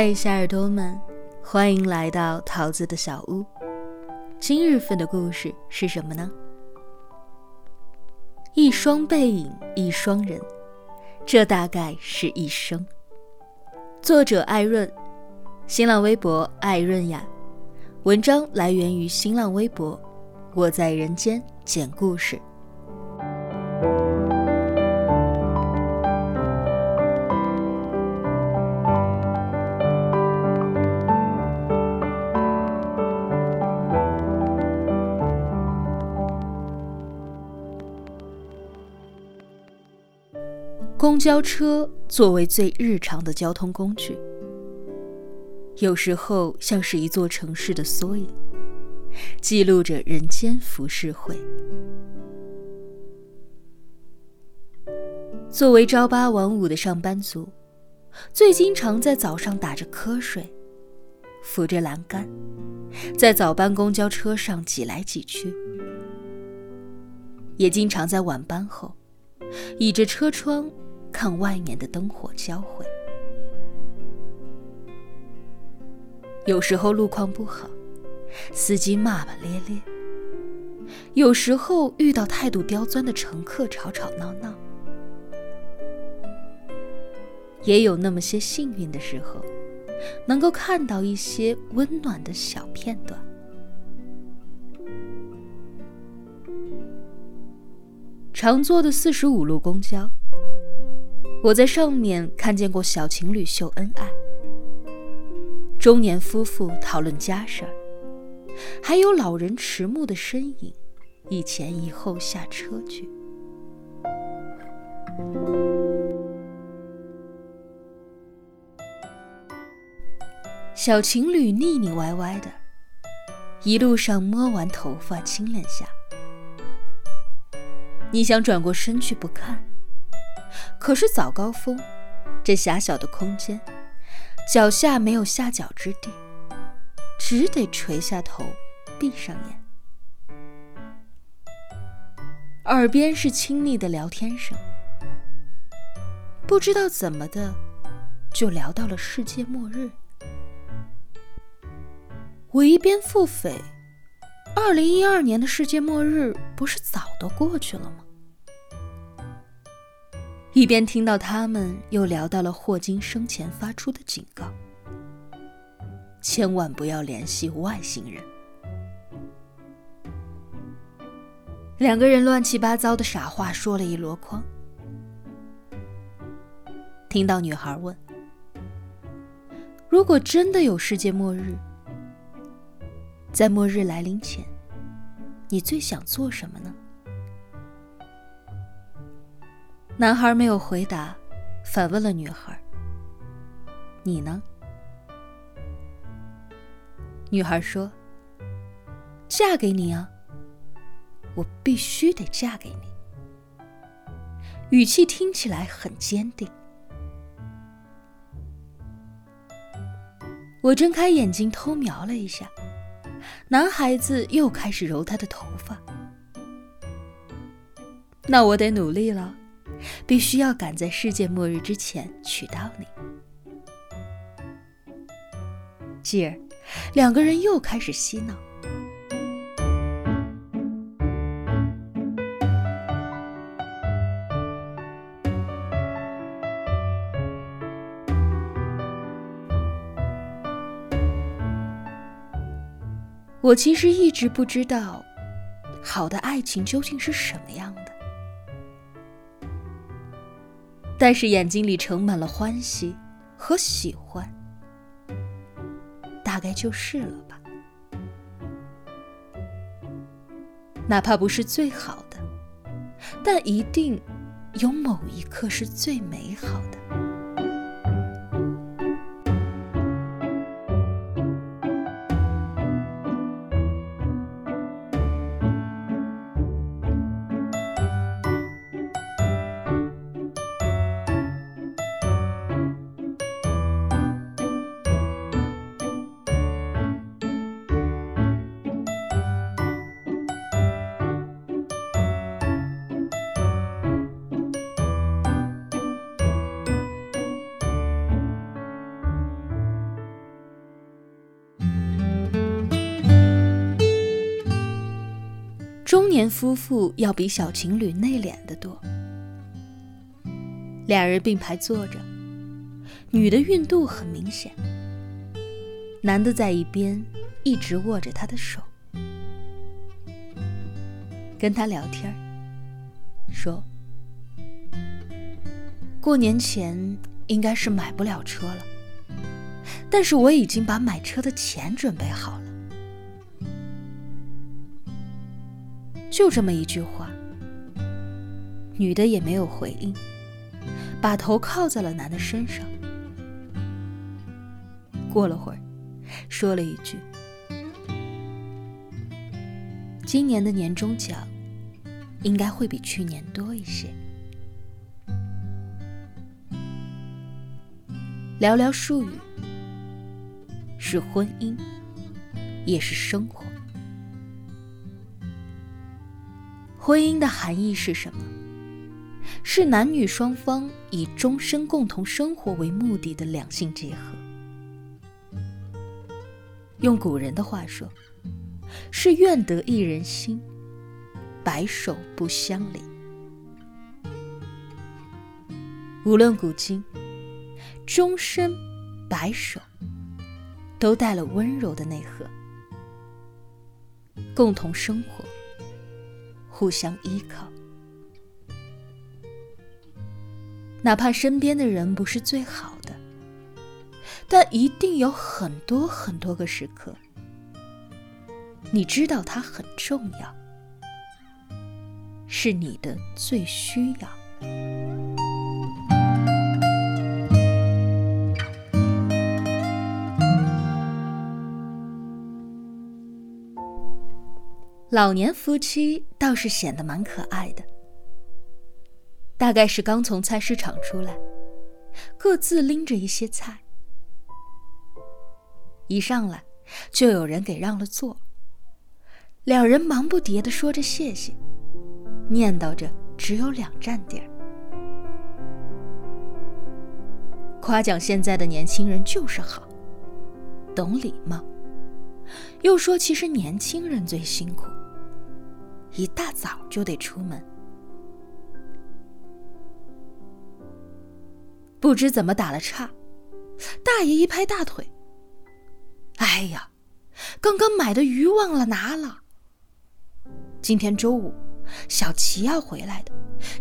嗨，小耳朵们，欢迎来到桃子的小屋。今日份的故事是什么呢？一双背影，一双人，这大概是一生。作者艾润，新浪微博艾润雅。文章来源于新浪微博，我在人间讲故事。公交车作为最日常的交通工具，有时候像是一座城市的缩影，记录着人间浮世绘。作为朝八晚五的上班族，最经常在早上打着瞌睡，扶着栏杆，在早班公交车上挤来挤去，也经常在晚班后，倚着车窗。看外面的灯火交汇，有时候路况不好，司机骂骂咧咧；有时候遇到态度刁钻的乘客，吵吵闹闹；也有那么些幸运的时候，能够看到一些温暖的小片段。常坐的四十五路公交。我在上面看见过小情侣秀恩爱，中年夫妇讨论家事儿，还有老人迟暮的身影，一前一后下车去。小情侣腻腻歪歪的，一路上摸完头发亲两下，你想转过身去不看。可是早高峰，这狭小的空间，脚下没有下脚之地，只得垂下头，闭上眼。耳边是亲密的聊天声，不知道怎么的，就聊到了世界末日。我一边腹诽：二零一二年的世界末日不是早都过去了吗？一边听到他们又聊到了霍金生前发出的警告：千万不要联系外星人。两个人乱七八糟的傻话说了一箩筐。听到女孩问：“如果真的有世界末日，在末日来临前，你最想做什么呢？”男孩没有回答，反问了女孩：“你呢？”女孩说：“嫁给你啊，我必须得嫁给你。”语气听起来很坚定。我睁开眼睛偷瞄了一下，男孩子又开始揉他的头发。那我得努力了。必须要赶在世界末日之前娶到你，继而，两个人又开始嬉闹。我其实一直不知道，好的爱情究竟是什么样的。但是眼睛里盛满了欢喜和喜欢，大概就是了吧。哪怕不是最好的，但一定有某一刻是最美好的。年夫妇要比小情侣内敛得多。俩人并排坐着，女的孕肚很明显，男的在一边一直握着她的手，跟她聊天说：“过年前应该是买不了车了，但是我已经把买车的钱准备好了。”就这么一句话，女的也没有回应，把头靠在了男的身上。过了会儿，说了一句：“今年的年终奖应该会比去年多一些。”寥寥数语，是婚姻，也是生活。婚姻的含义是什么？是男女双方以终身共同生活为目的的两性结合。用古人的话说，是愿得一人心，白首不相离。无论古今，终身、白首，都带了温柔的内核，共同生活。互相依靠，哪怕身边的人不是最好的，但一定有很多很多个时刻，你知道他很重要，是你的最需要。老年夫妻倒是显得蛮可爱的，大概是刚从菜市场出来，各自拎着一些菜，一上来就有人给让了座，两人忙不迭的说着谢谢，念叨着只有两站地儿，夸奖现在的年轻人就是好，懂礼貌，又说其实年轻人最辛苦。一大早就得出门，不知怎么打了岔，大爷一拍大腿：“哎呀，刚刚买的鱼忘了拿了。今天周五，小齐要回来的，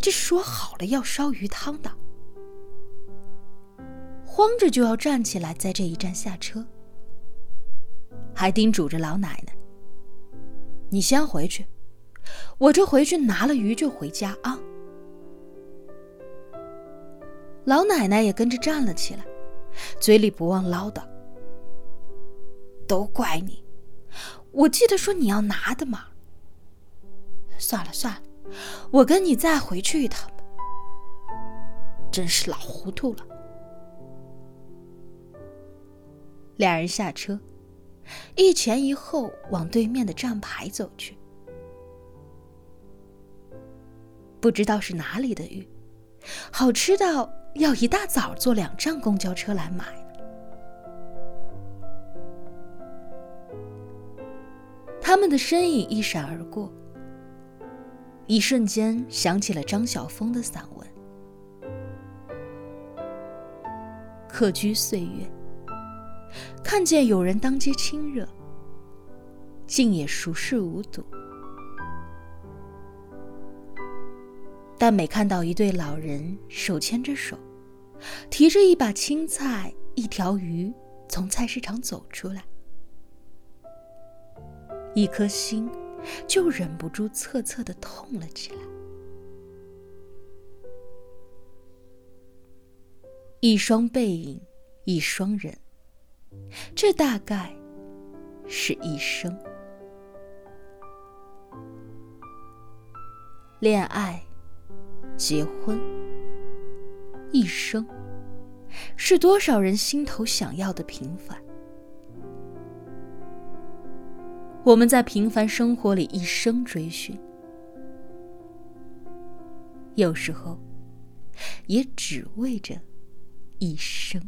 这说好了要烧鱼汤的。”慌着就要站起来，在这一站下车，还叮嘱着老奶奶：“你先回去。”我这回去拿了鱼就回家啊！老奶奶也跟着站了起来，嘴里不忘唠叨：“都怪你，我记得说你要拿的嘛。算了算了，我跟你再回去一趟吧。真是老糊涂了。”俩人下车，一前一后往对面的站牌走去。不知道是哪里的鱼，好吃到要一大早坐两站公交车来买。他们的身影一闪而过，一瞬间想起了张晓峰的散文《客居岁月》，看见有人当街亲热，竟也熟视无睹。但每看到一对老人手牵着手，提着一把青菜、一条鱼从菜市场走出来，一颗心就忍不住恻恻的痛了起来。一双背影，一双人，这大概是一生恋爱。结婚，一生，是多少人心头想要的平凡？我们在平凡生活里一生追寻，有时候，也只为着一生。